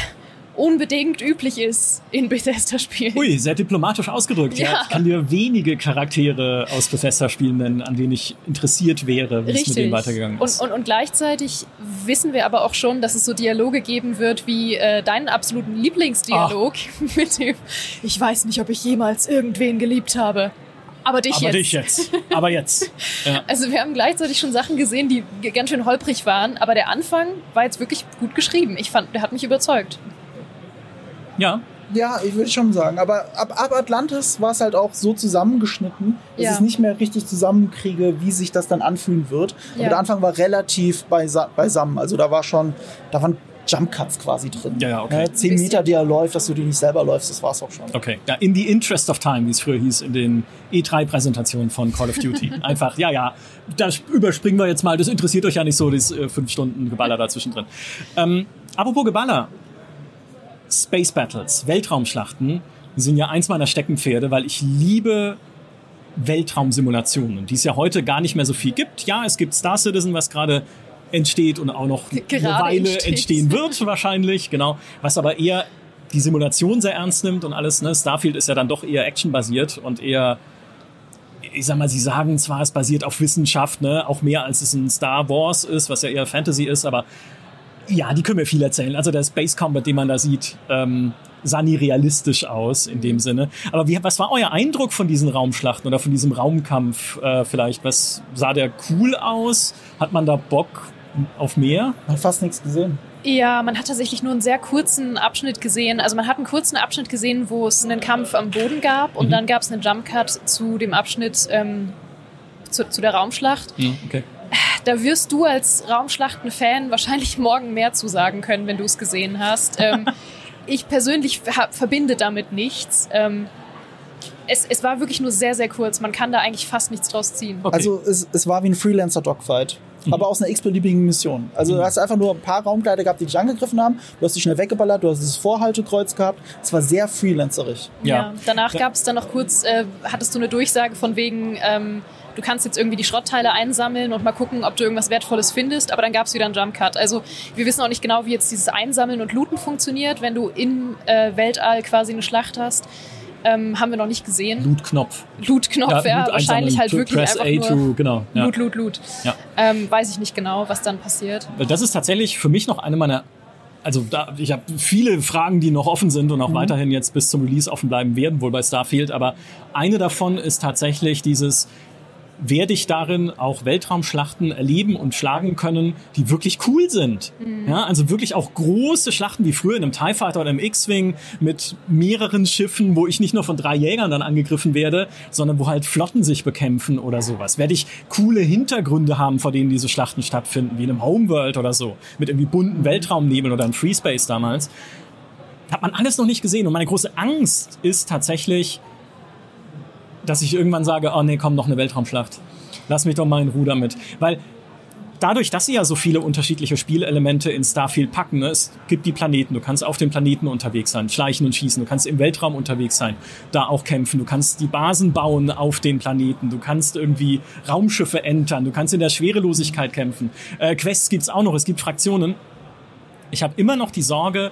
*laughs* unbedingt üblich ist in Bethesda-Spielen. ui, sehr diplomatisch ausgedrückt. Ja. Ja. Ich kann dir wenige Charaktere aus Bethesda-Spielen nennen, an denen ich interessiert wäre, wie es mit denen weitergegangen ist. Und, und, und gleichzeitig wissen wir aber auch schon, dass es so Dialoge geben wird wie äh, deinen absoluten Lieblingsdialog *laughs* mit dem Ich weiß nicht, ob ich jemals irgendwen geliebt habe. Aber dich Aber jetzt. dich jetzt. Aber jetzt. *laughs* Ja. Also wir haben gleichzeitig schon Sachen gesehen, die ganz schön holprig waren, aber der Anfang war jetzt wirklich gut geschrieben. Ich fand, der hat mich überzeugt. ja. Ja, ich würde schon sagen. Aber ab, ab Atlantis war es halt auch so zusammengeschnitten, dass Ja. ich es nicht mehr richtig zusammenkriege, wie sich das dann anfühlen wird. Aber Ja. der Anfang war relativ beisa beisammen. Also da war schon, da waren Jump Cuts quasi drin. Ja, ja, okay. Ne, Zehn. Meter, die er läuft, dass du die nicht selber läufst, das war's auch schon. Okay. Ja, in the interest of time, wie es früher hieß, in den E3-Präsentationen von Call of Duty. *laughs* Einfach, ja, ja, das überspringen wir jetzt mal, das interessiert euch ja nicht so, das äh, fünf Stunden Geballer *laughs* dazwischen drin. Ähm, apropos Geballer. Space Battles, Weltraumschlachten sind ja eins meiner Steckenpferde, weil ich liebe Weltraumsimulationen, die es ja heute gar nicht mehr so viel gibt. Ja, es gibt Star Citizen, was gerade entsteht und auch noch eine Gerade Weile entsteht. entstehen wird wahrscheinlich, genau. Was aber eher die Simulation sehr ernst nimmt und alles. Ne? Starfield ist ja dann doch eher actionbasiert und eher, ich sag mal, sie sagen zwar, es basiert auf Wissenschaft, ne, auch mehr als es in Star Wars ist, was ja eher Fantasy ist, aber Ja, die können mir viel erzählen. Also der Space Combat, den man da sieht, ähm, sah nie realistisch aus in dem Sinne. Aber wie, was war euer Eindruck von diesen Raumschlachten oder von diesem Raumkampf äh, vielleicht? Was sah der cool aus? Hat man da Bock auf mehr? Man hat fast nichts gesehen. Ja, man hat tatsächlich nur einen sehr kurzen Abschnitt gesehen. Also man hat einen kurzen Abschnitt gesehen, wo es einen Kampf am Boden gab und Mhm. dann gab es einen Jump Cut zu dem Abschnitt ähm, zu, zu der Raumschlacht. Ja, okay. Da wirst du als Raumschlachten-Fan wahrscheinlich morgen mehr zu sagen können, wenn du es gesehen hast. Ähm, *laughs* ich persönlich ver verbinde damit nichts. Ähm, es, es war wirklich nur sehr, sehr kurz. Man kann da eigentlich fast nichts draus ziehen. Okay. Also es, es war wie ein Freelancer-Dogfight. Aber aus einer x-beliebigen Mission. Also du hast einfach nur ein paar Raumgleiter gehabt, die dich angegriffen haben. Du hast dich schnell weggeballert, du hast dieses Vorhaltekreuz gehabt. Es war sehr freelancerig. Ja. danach Ja. gab es dann noch kurz, äh, hattest du eine Durchsage von wegen, ähm, du kannst jetzt irgendwie die Schrottteile einsammeln und mal gucken, ob du irgendwas Wertvolles findest, aber dann gab es wieder einen Jump Cut. Also wir wissen auch nicht genau, wie jetzt dieses Einsammeln und Looten funktioniert, wenn du im äh, Weltall quasi eine Schlacht hast. Ähm, haben wir noch nicht gesehen. Loot-Knopf. Loot-Knopf, ja, Loot wahrscheinlich halt wirklich Press einfach A nur to, genau. Ja. Loot, Loot, Loot. Ja. Ähm, weiß ich nicht genau, was dann passiert. Das ist tatsächlich für mich noch eine meiner. Also da, ich habe viele Fragen, die noch offen sind und auch weiterhin jetzt bis zum Release offen bleiben werden, wohl bei Starfield. Aber eine davon ist tatsächlich dieses, werde ich darin auch Weltraumschlachten erleben und schlagen können, die wirklich cool sind. Ja, also wirklich auch große Schlachten wie früher in einem TIE Fighter oder einem X-Wing mit mehreren Schiffen, wo ich nicht nur von drei Jägern dann angegriffen werde, sondern wo halt Flotten sich bekämpfen oder sowas. Werde ich coole Hintergründe haben, vor denen diese Schlachten stattfinden, wie in einem Homeworld oder so, mit irgendwie bunten Weltraumnebeln oder im Free Space damals. Hat man alles noch nicht gesehen und meine große Angst ist tatsächlich, dass ich irgendwann sage, oh nee, komm, noch eine Weltraumschlacht. Lass mich doch mal in Ruhe damit. Weil dadurch, dass sie ja so viele unterschiedliche Spielelemente in Starfield packen, ne, es gibt die Planeten, du kannst auf den Planeten unterwegs sein, schleichen und schießen, du kannst im Weltraum unterwegs sein, da auch kämpfen, du kannst die Basen bauen auf den Planeten, du kannst irgendwie Raumschiffe entern, du kannst in der Schwerelosigkeit kämpfen. Äh, Quests gibt's auch noch, es gibt Fraktionen. Ich habe immer noch die Sorge,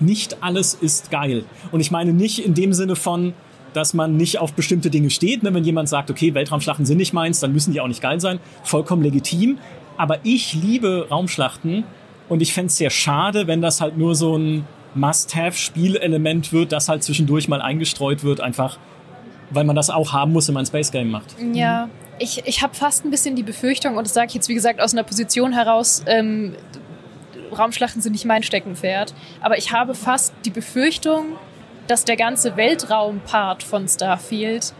nicht alles ist geil. Und ich meine nicht in dem Sinne von, dass man nicht auf bestimmte Dinge steht. Ne? Wenn jemand sagt, okay, Weltraumschlachten sind nicht meins, dann müssen die auch nicht geil sein. Vollkommen legitim. Aber ich liebe Raumschlachten und ich fänd's sehr schade, wenn das halt nur so ein Must-Have-Spielelement wird, das halt zwischendurch mal eingestreut wird, einfach weil man das auch haben muss, wenn man ein Space Game macht. Ja, ich, ich habe fast ein bisschen die Befürchtung, und das sage ich jetzt wie gesagt aus einer Position heraus, ähm, Raumschlachten sind nicht mein Steckenpferd, aber ich habe fast die Befürchtung, dass der ganze Weltraumpart von Starfield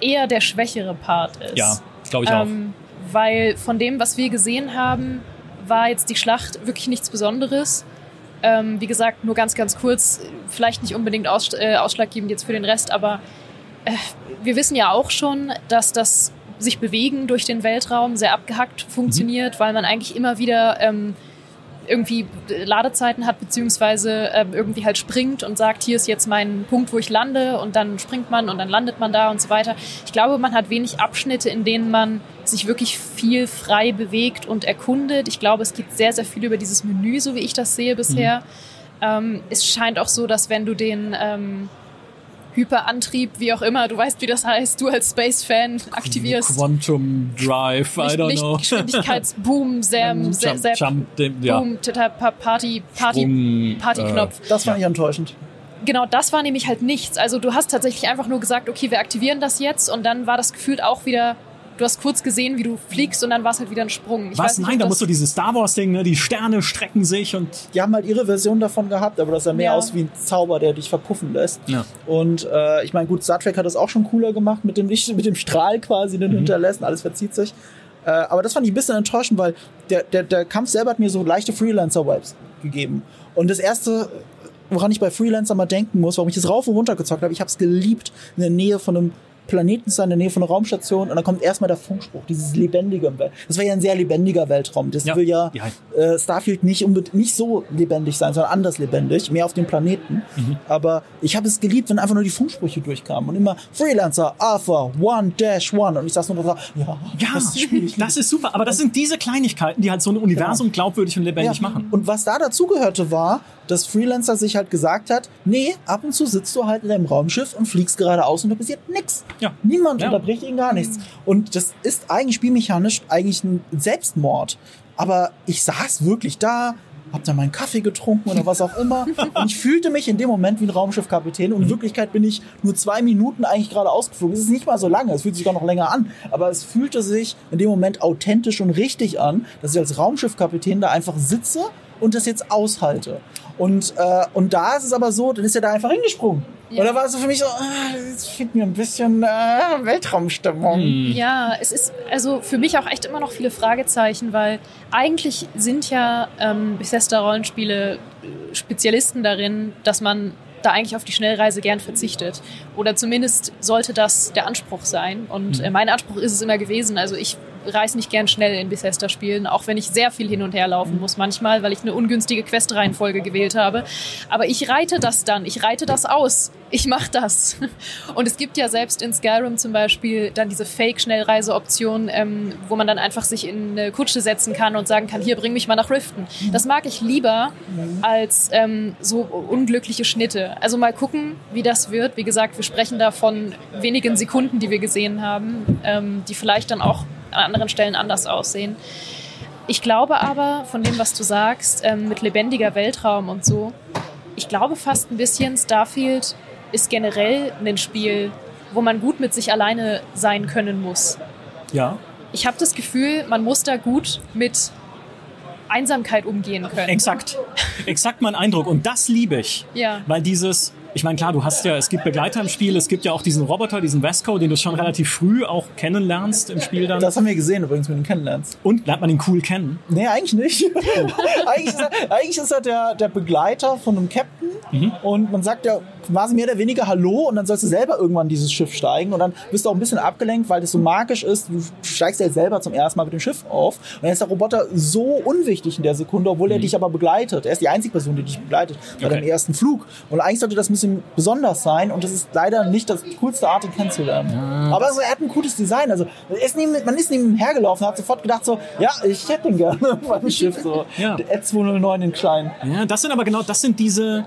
eher der schwächere Part ist. Ja, glaube ich auch. Ähm, weil von dem, was wir gesehen haben, war jetzt die Schlacht wirklich nichts Besonderes. Ähm, wie gesagt, nur ganz, ganz kurz, vielleicht nicht unbedingt aus, äh, ausschlaggebend jetzt für den Rest, aber äh, wir wissen ja auch schon, dass das sich bewegen durch den Weltraum sehr abgehackt funktioniert, weil man eigentlich immer wieder ähm, irgendwie Ladezeiten hat, beziehungsweise ähm, irgendwie halt springt und sagt, hier ist jetzt mein Punkt, wo ich lande und dann springt man und dann landet man da und so weiter. Ich glaube, man hat wenig Abschnitte, in denen man sich wirklich viel frei bewegt und erkundet. Ich glaube, es geht sehr, sehr viel über dieses Menü, so wie ich das sehe bisher. Ähm, es scheint auch so, dass wenn du den ähm, Hyperantrieb, wie auch immer, du weißt, wie das heißt, du als Space-Fan aktivierst. Quantum Drive, I don't know. Geschwindigkeitsboom, Sam, Sam. Boom, Party, Party, Partyknopf. Das fand ich enttäuschend. Genau, das war nämlich halt nichts. Also du hast tatsächlich einfach nur gesagt, okay, wir aktivieren das jetzt und dann war das gefühlt auch wieder, du hast kurz gesehen, wie du fliegst und dann war es halt wieder ein Sprung. Ich Was? weiß nicht, Nein, da musst du dieses Star Wars-Ding, ne? die Sterne strecken sich und Die haben halt ihre Version davon gehabt, aber das sah mehr Ja. aus wie ein Zauber, der dich verpuffen lässt. Ja. Und äh, ich meine, gut, Star Trek hat das auch schon cooler gemacht mit dem Licht, mit dem Strahl quasi, den du hinterlässt, und alles verzieht sich. Äh, aber das fand ich ein bisschen enttäuschend, weil der, der, der Kampf selber hat mir so leichte Freelancer-Vibes gegeben. Und das erste, woran ich bei Freelancer mal denken muss, warum ich das rauf und runter gezockt habe, ich habe es geliebt, in der Nähe von einem Planeten zu sein, in der Nähe von einer Raumstation und dann kommt erstmal der Funkspruch, dieses lebendige Welt. Das war ja ein sehr lebendiger Weltraum. Das Ja. will ja, äh, Starfield nicht unbedingt nicht so lebendig sein, sondern anders lebendig, mehr auf dem Planeten. Aber ich habe es geliebt, wenn einfach nur die Funksprüche durchkamen und immer Freelancer, Alpha, One, Dash, One. Und ich saß nur da, ja, Ja, das das, spiel ich ist super. Aber das sind diese Kleinigkeiten, die halt so ein Universum glaubwürdig und lebendig Ja. machen. Und was da dazugehörte war, dass Freelancer sich halt gesagt hat, nee, ab und zu sitzt du halt in deinem Raumschiff und fliegst geradeaus und da passiert nix. Ja. Niemand Ja. unterbricht ihn gar nichts. Und das ist eigentlich spielmechanisch eigentlich ein Selbstmord. Aber ich saß wirklich da hab dann meinen Kaffee getrunken oder was auch immer. Und ich fühlte mich in dem Moment wie ein Raumschiffkapitän. Und in Wirklichkeit bin ich nur zwei Minuten eigentlich gerade ausgeflogen. Es ist nicht mal so lange, es fühlt sich sogar noch länger an. Aber es fühlte sich in dem Moment authentisch und richtig an, dass ich als Raumschiffkapitän da einfach sitze und das jetzt aushalte. Und, äh, und da ist es aber so, dann ist er da einfach hingesprungen. Ja. Da war es so für mich so, ah, das fehlt mir ein bisschen äh, Weltraumstimmung. Ja, es ist also für mich auch echt immer noch viele Fragezeichen, weil eigentlich sind ja ähm, Bethesda-Rollenspiele äh, Spezialisten darin, dass man da eigentlich auf die Schnellreise gern verzichtet. Oder zumindest sollte das der Anspruch sein. Und äh, mein Anspruch ist es immer gewesen. Also ich reise nicht gern schnell in Bethesda-Spielen, auch wenn ich sehr viel hin und her laufen muss manchmal, weil ich eine ungünstige Questreihenfolge gewählt habe. Aber ich reite das dann, ich reite das aus. Ich mache das. *laughs* Und es gibt ja selbst in Skyrim zum Beispiel dann diese Fake-Schnellreise-Option, ähm, wo man dann einfach sich in eine Kutsche setzen kann und sagen kann, hier, bring mich mal nach Riften. Das mag ich lieber als ähm, so unglückliche Schnitte. Also mal gucken, wie das wird. Wie gesagt, wir sprechen da von wenigen Sekunden, die wir gesehen haben, ähm, die vielleicht dann auch an anderen Stellen anders aussehen. Ich glaube aber, von dem, was du sagst, ähm, mit lebendiger Weltraum und so, ich glaube fast ein bisschen, Starfield ist generell ein Spiel, wo man gut mit sich alleine sein können muss. Ja, Ich habe das Gefühl, man muss da gut mit Einsamkeit umgehen können. exakt. Exakt mein Eindruck. Und das liebe ich. Ja. Weil dieses, ich meine, klar, du hast ja, es gibt Begleiter im Spiel, es gibt ja auch diesen Roboter, diesen Vesco, den du schon relativ früh auch kennenlernst im Spiel dann. Das haben wir gesehen übrigens mit den Kennenlernst. Und lernt man ihn cool kennen. Nee, eigentlich nicht. *laughs* eigentlich, ist er, eigentlich ist er der, der Begleiter von einem Captain und man sagt ja quasi mehr oder weniger Hallo und dann sollst du selber irgendwann dieses Schiff steigen und dann bist du auch ein bisschen abgelenkt, weil das so magisch ist. Du steigst ja jetzt selber zum ersten Mal mit dem Schiff auf und dann ist der Roboter so unwichtig in der Sekunde, obwohl er dich aber begleitet. Er ist die einzige Person, die dich begleitet bei Okay. deinem ersten Flug. Und eigentlich sollte das ein bisschen besonders sein und das ist leider nicht das coolste Art, ihn kennenzulernen. Aber so, er hat ein cooles Design. Also ist neben, man ist neben ihm hergelaufen und hat sofort gedacht so, ja, ich hätte ihn gerne *laughs* beim Schiff. So. Ja. Der Ed 209 in klein. Ja, das sind aber genau, das sind diese,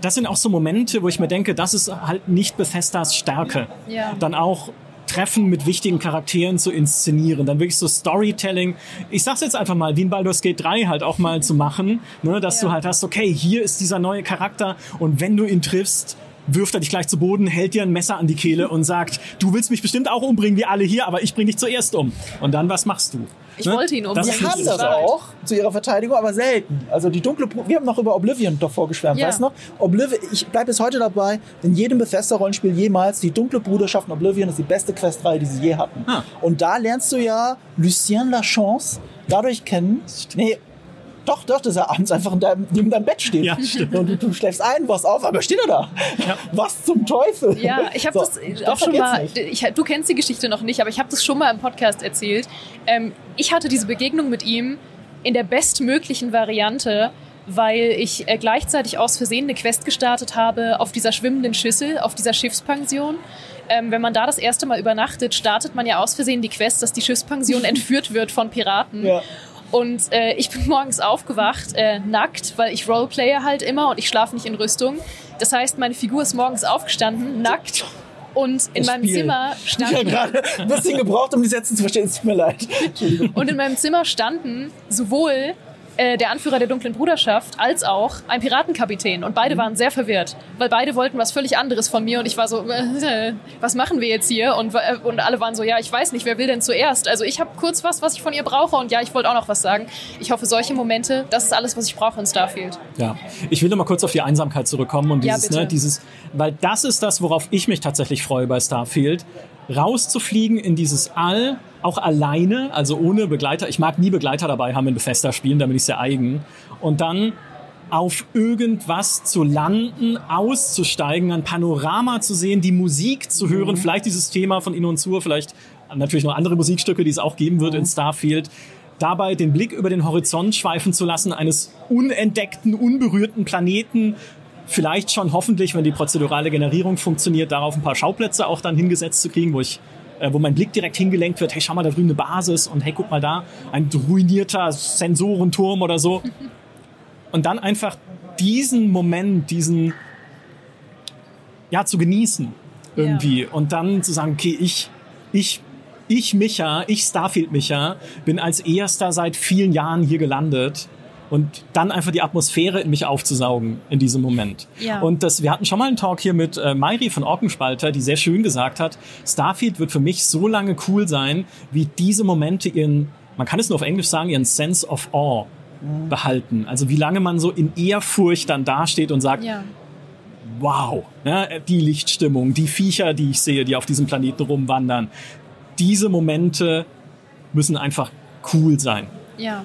das sind auch so Momente, wo ich mir denke, das ist halt nicht Bethesdas Stärke. Ja. Dann auch Treffen mit wichtigen Charakteren zu inszenieren, dann wirklich so Storytelling. Ich sag's jetzt einfach mal, wie in Baldur's Gate 3 halt auch mal zu machen, ne, dass Ja. du halt hast, okay, hier ist dieser neue Charakter und wenn du ihn triffst, wirft er dich gleich zu Boden, hält dir ein Messer an die Kehle und sagt, du willst mich bestimmt auch umbringen wie alle hier, aber ich bring dich zuerst um. Und dann, was machst du? Ich wollte ihn Das umbringen. ist Wir haben das stark. auch zu ihrer Verteidigung, aber selten. Also die dunkle, Bru- wir haben noch über Oblivion davor geschwärmt, Ja. weißt du noch? Oblivion, ich bleibe bis heute dabei, in jedem Bethesda-Rollenspiel jemals, die dunkle Bruderschaft in Oblivion ist die beste Questreihe, die sie je hatten. Ah. Und da lernst du ja Lucien Lachance dadurch kennen. Nee, doch, doch, dass er abends einfach in deinem, neben deinem Bett steht. Ja, stimmt. Und du, du schläfst ein, wachst auf, aber steht er da. Was zum Teufel? Ja, ich habe So, das äh, auch schon mal. Ich, du kennst die Geschichte noch nicht, aber ich habe das schon mal im Podcast erzählt. Ähm, ich hatte diese Begegnung mit ihm in der bestmöglichen Variante, weil ich äh, gleichzeitig aus Versehen eine Quest gestartet habe auf dieser schwimmenden Schüssel, auf dieser Schiffspension. Ähm, wenn man da das erste Mal übernachtet, startet man ja aus Versehen die Quest, dass die Schiffspension *laughs* entführt wird von Piraten. Ja. Und äh, ich bin *laughs* morgens aufgewacht, äh, nackt, weil ich Roleplayer halt immer und ich schlafe nicht in Rüstung. Das heißt, meine Figur ist morgens aufgestanden, nackt. Und in Das meinem Spiel. Zimmer Ich habe standen, gerade ein bisschen gebraucht, um die Sätze zu verstehen. Es tut mir leid. Und in meinem Zimmer standen sowohl äh, der Anführer der dunklen Bruderschaft als auch ein Piratenkapitän. Und beide waren sehr verwirrt, weil beide wollten was völlig anderes von mir. Und ich war so, äh, was machen wir jetzt hier? Und, äh, und alle waren so, ja, ich weiß nicht, wer will denn zuerst? Also ich habe kurz was, was ich von ihr brauche. Und ja, ich wollte auch noch was sagen. Ich hoffe, solche Momente, das ist alles, was ich brauche in Starfield. Ja, ich will noch mal kurz auf die Einsamkeit zurückkommen und Ja, dieses, bitte. ne, dieses, weil das ist das, worauf ich mich tatsächlich freue bei Starfield, rauszufliegen in dieses All, auch alleine, also ohne Begleiter. Ich mag nie Begleiter dabei haben in Bethesda-Spielen, da bin ich sehr eigen. Und dann auf irgendwas zu landen, auszusteigen, ein Panorama zu sehen, die Musik zu hören, vielleicht dieses Thema von In und Zur, vielleicht natürlich noch andere Musikstücke, die es auch geben wird in Starfield. Dabei den Blick über den Horizont schweifen zu lassen, eines unentdeckten, unberührten Planeten, vielleicht schon hoffentlich, wenn die prozedurale Generierung funktioniert, darauf ein paar Schauplätze auch dann hingesetzt zu kriegen, wo ich wo mein Blick direkt hingelenkt wird, hey, schau mal, da drüben eine Basis und hey, guck mal da, ein ruinierter Sensorenturm oder so. *laughs* Und dann einfach diesen Moment, diesen, ja, zu genießen irgendwie. Und dann zu sagen, okay, ich, ich, ich Micha, ich Starfield Micha, bin als erster seit vielen Jahren hier gelandet und dann einfach die Atmosphäre in mich aufzusaugen in diesem Moment. Ja. Und das, wir hatten schon mal einen Talk hier mit äh, Mairi von Orkenspalter, die sehr schön gesagt hat, Starfield wird für mich so lange cool sein, wie diese Momente ihren, man kann es nur auf Englisch sagen, ihren Sense of Awe behalten. Also wie lange man so in Ehrfurcht dann dasteht und sagt, Ja. wow, ja, die Lichtstimmung, die Viecher, die ich sehe, die auf diesem Planeten rumwandern, diese Momente müssen einfach cool sein. Ja.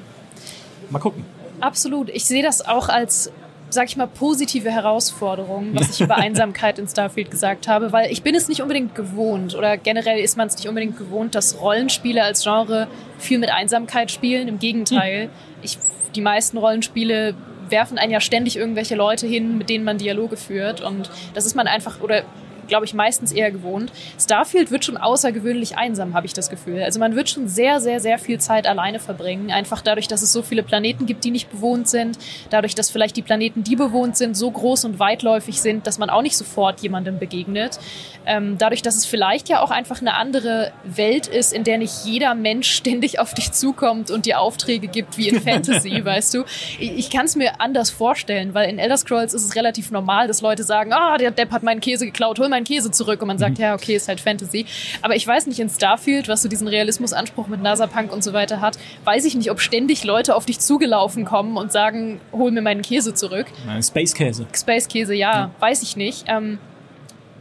Mal gucken. Absolut. Ich sehe das auch als, sag ich mal, positive Herausforderung, was ich über *laughs* Einsamkeit in Starfield gesagt habe, weil ich bin es nicht unbedingt gewohnt oder generell ist man es nicht unbedingt gewohnt, dass Rollenspiele als Genre viel mit Einsamkeit spielen. Im Gegenteil, ich, die meisten Rollenspiele werfen einen ja ständig irgendwelche Leute hin, mit denen man Dialoge führt und das ist man einfach oder glaube ich, meistens eher gewohnt. Starfield wird schon außergewöhnlich einsam, habe ich das Gefühl. Also man wird schon sehr, sehr, sehr viel Zeit alleine verbringen. Einfach dadurch, dass es so viele Planeten gibt, die nicht bewohnt sind. Dadurch, dass vielleicht die Planeten, die bewohnt sind, so groß und weitläufig sind, dass man auch nicht sofort jemandem begegnet. Ähm, dadurch, dass es vielleicht ja auch einfach eine andere Welt ist, in der nicht jeder Mensch *laughs* ständig auf dich zukommt und dir Aufträge gibt wie in *laughs* Fantasy, weißt du. Ich, ich kann es mir anders vorstellen, weil in Elder Scrolls ist es relativ normal, dass Leute sagen, ah, der Depp hat meinen Käse geklaut, hol meinen Käse zurück. Und man sagt, ja, okay, ist halt Fantasy. Aber ich weiß nicht, in Starfield, was so diesen Realismusanspruch mit Nasapunk und so weiter hat, weiß ich nicht, ob ständig Leute auf dich zugelaufen kommen und sagen, hol mir meinen Käse zurück. Space-Käse. Space-Käse, ja, weiß ich nicht. Ähm,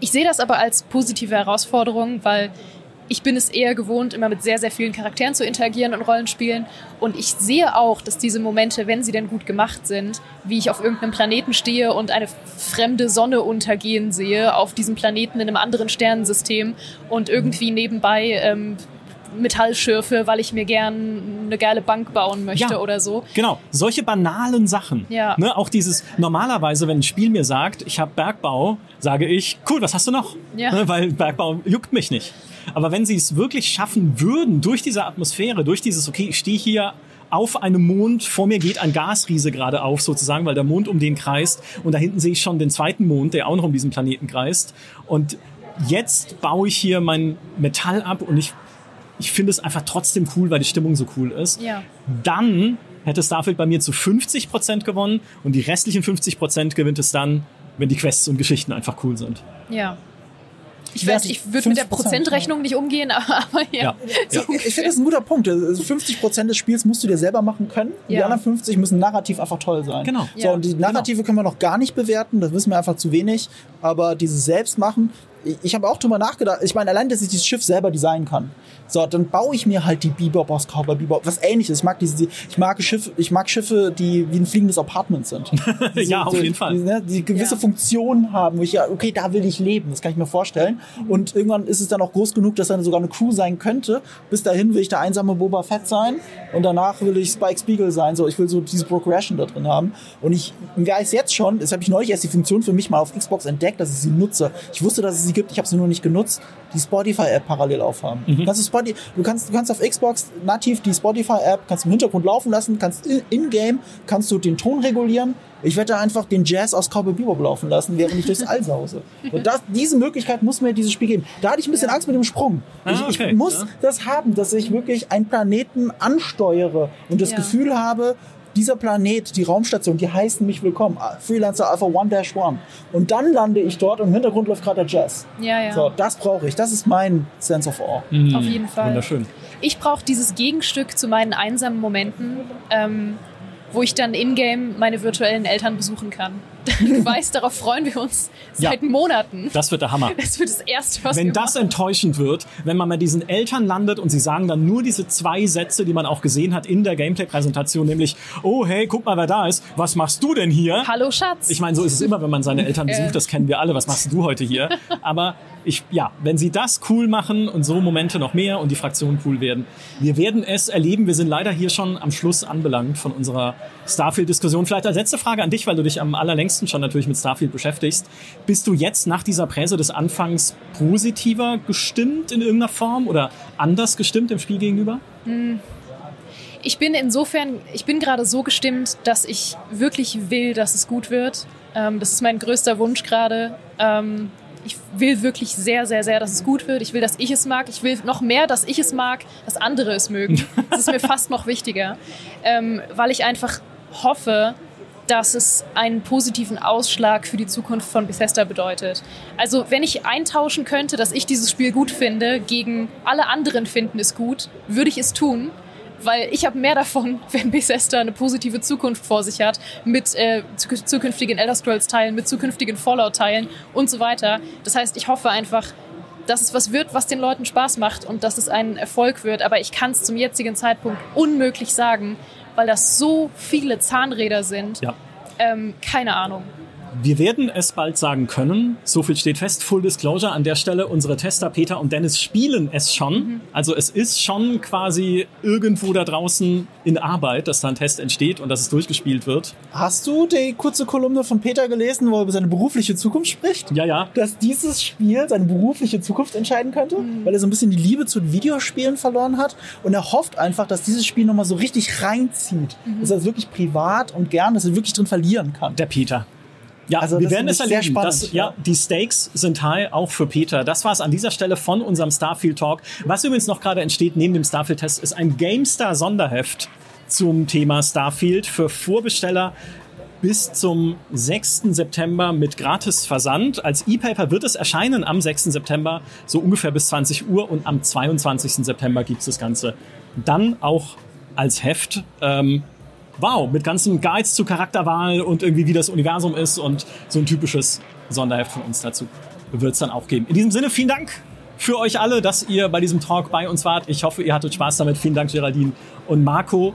ich sehe das aber als positive Herausforderung, weil ich bin es eher gewohnt, immer mit sehr, sehr vielen Charakteren zu interagieren und Rollenspielen. Und ich sehe auch, dass diese Momente, wenn sie denn gut gemacht sind, wie ich auf irgendeinem Planeten stehe und eine fremde Sonne untergehen sehe, auf diesem Planeten in einem anderen Sternensystem und irgendwie nebenbei ähm, Metall schürfe, weil ich mir gern eine geile Bank bauen möchte Ja. oder so. Genau, solche banalen Sachen. Ja. Ne, auch dieses, normalerweise, wenn ein Spiel mir sagt, ich habe Bergbau, sage ich, cool, was hast du noch? Ja. Ne, weil Bergbau juckt mich nicht. Aber wenn sie es wirklich schaffen würden, durch diese Atmosphäre, durch dieses, okay, ich stehe hier auf einem Mond, vor mir geht ein Gasriese gerade auf, sozusagen, weil der Mond um den kreist und da hinten sehe ich schon den zweiten Mond, der auch noch um diesen Planeten kreist. Und jetzt baue ich hier mein Metall ab und ich, ich finde es einfach trotzdem cool, weil die Stimmung so cool ist Ja. dann hätte Starfield bei mir zu 50% gewonnen und die restlichen 50% gewinnt es dann, wenn die Quests und Geschichten einfach cool sind. Ja. Ich weiß, ich würde mit der 5%, Prozentrechnung nicht umgehen, *laughs* aber, aber ja. Ja. Ich, ich finde, das ist ein guter Punkt. Also 50 Prozent des Spiels musst du dir selber machen können. Die anderen 50 müssen narrativ einfach toll sein. Genau. So, Ja. und die Narrative können wir noch gar nicht bewerten. Das wissen wir einfach zu wenig. Aber dieses Selbstmachen, ich, ich habe auch drüber nachgedacht. Ich meine, allein, dass ich dieses Schiff selber designen kann. So, dann baue ich mir halt die Bebop aus Cowboy Bebop. Was ähnliches. Ich mag diese, ich mag Schiffe, ich mag Schiffe, die wie ein fliegendes Apartment sind. Die *laughs* Ja, auf die, jeden Fall. Die, ne, die gewisse Ja. Funktion haben, wo ich ja, okay, da will ich leben. Das kann ich mir vorstellen. Und irgendwann ist es dann auch groß genug, dass dann sogar eine Crew sein könnte. Bis dahin will ich der einsame Boba Fett sein. Und danach will ich Spike Spiegel sein. So, ich will so diese Progression da drin haben. Und ich weiß jetzt schon, das habe ich neulich erst die Funktion für mich mal auf Xbox entdeckt, dass ich sie nutze. Ich wusste, dass es sie gibt, ich habe sie nur nicht genutzt. Die Spotify-App parallel aufhaben. Mhm. Kannst du, Spotify, du, kannst, du kannst auf Xbox nativ die Spotify-App, kannst im Hintergrund laufen lassen, kannst in- in-game, kannst du den Ton regulieren. Ich werde da einfach den Jazz aus Cowboy Bebop laufen lassen, während ich durchs All sause. Und das, diese Möglichkeit muss mir dieses Spiel geben. Da hatte ich ein bisschen Angst mit dem Sprung. Ah, ich, okay. ich muss Ja. das haben, dass ich wirklich einen Planeten ansteuere und das Ja. Gefühl habe, dieser Planet, die Raumstation, die heißen mich willkommen. Freelancer Alpha 1-1. Und dann lande ich dort und im Hintergrund läuft gerade der Jazz. Ja, ja. So, das brauche ich. Das ist mein Sense of Awe. Mhm. Auf jeden Fall. Wunderschön. Ich brauche dieses Gegenstück zu meinen einsamen Momenten, ähm, wo ich dann in-game meine virtuellen Eltern besuchen kann. *laughs* Du weißt, darauf freuen wir uns Ja. seit Monaten. Das wird der Hammer. Das wird das Erste, was Wenn wir das machen. enttäuschend wird, wenn man bei diesen Eltern landet und sie sagen dann nur diese zwei Sätze, die man auch gesehen hat in der Gameplay-Präsentation, nämlich, oh hey, guck mal, wer da ist, was machst du denn hier? Hallo Schatz. Ich meine, so ist es immer, wenn man seine Eltern *laughs* Äh. besucht, das kennen wir alle, was machst du heute hier? Aber ich, ja, wenn sie das cool machen und so Momente noch mehr und die Fraktionen cool werden, wir werden es erleben. Wir sind leider hier schon am Schluss anbelangt von unserer Starfield-Diskussion. Vielleicht als letzte Frage an dich, weil du dich am allerlängsten schon natürlich mit Starfield beschäftigst. Bist du jetzt nach dieser Präse des Anfangs positiver gestimmt in irgendeiner Form oder anders gestimmt dem Spiel gegenüber? Ich bin insofern, ich bin gerade so gestimmt, dass ich wirklich will, dass es gut wird. Ähm, das ist mein größter Wunsch gerade. Ähm, ich will wirklich sehr, sehr, sehr, dass es gut wird. Ich will, dass ich es mag. Ich will noch mehr, dass ich es mag, dass andere es mögen. *laughs* Das ist mir fast noch wichtiger, ähm, weil ich einfach hoffe, dass es einen positiven Ausschlag für die Zukunft von Bethesda bedeutet. Also wenn ich eintauschen könnte, dass ich dieses Spiel gut finde, gegen alle anderen finden es gut, würde ich es tun weil ich habe mehr davon, *laughs* wenn Bethesda eine positive Zukunft vor sich hat, mit äh, zukünftigen Elder Scrolls-Teilen, mit zukünftigen Fallout-Teilen und so weiter. Das heißt, ich hoffe einfach, dass es was wird, was den Leuten Spaß macht und dass es ein Erfolg wird. Aber ich kann es zum jetzigen Zeitpunkt unmöglich sagen, weil das so viele Zahnräder sind. Ja. Ähm, keine Ahnung. Wir werden es bald sagen können. So viel steht fest. Full Disclosure an der Stelle. Unsere Tester Peter und Dennis spielen es schon. Mhm. Also es ist schon quasi irgendwo da draußen in Arbeit, dass da ein Test entsteht und dass es durchgespielt wird. Hast du die kurze Kolumne von Peter gelesen, wo er über seine berufliche Zukunft spricht? Ja, ja. Dass dieses Spiel seine berufliche Zukunft entscheiden könnte, mhm. weil er so ein bisschen die Liebe zu Videospielen verloren hat und er hofft einfach, dass dieses Spiel nochmal so richtig reinzieht. Mhm. Dass er es wirklich privat und gern, dass er wirklich drin verlieren kann. Der Peter. Ja, also wir werden es erleben. Spannend, das, ja, ja, die Stakes sind high, auch für Peter. Das war es an dieser Stelle von unserem Starfield Talk. Was übrigens noch gerade entsteht neben dem Starfield-Test, ist ein GameStar Sonderheft zum Thema Starfield für Vorbesteller bis zum 6. September mit Gratis-Versand. Als E-Paper wird es erscheinen am 6. September, so ungefähr bis 20 Uhr. Und am 22. September gibt es das Ganze dann auch als Heft. Ähm, wow, mit ganzen Guides zur Charakterwahl und irgendwie wie das Universum ist und so ein typisches Sonderheft von uns dazu wird es dann auch geben. In diesem Sinne, vielen Dank für euch alle, dass ihr bei diesem Talk bei uns wart. Ich hoffe, ihr hattet Spaß damit. Vielen Dank, Geraldine und Marco.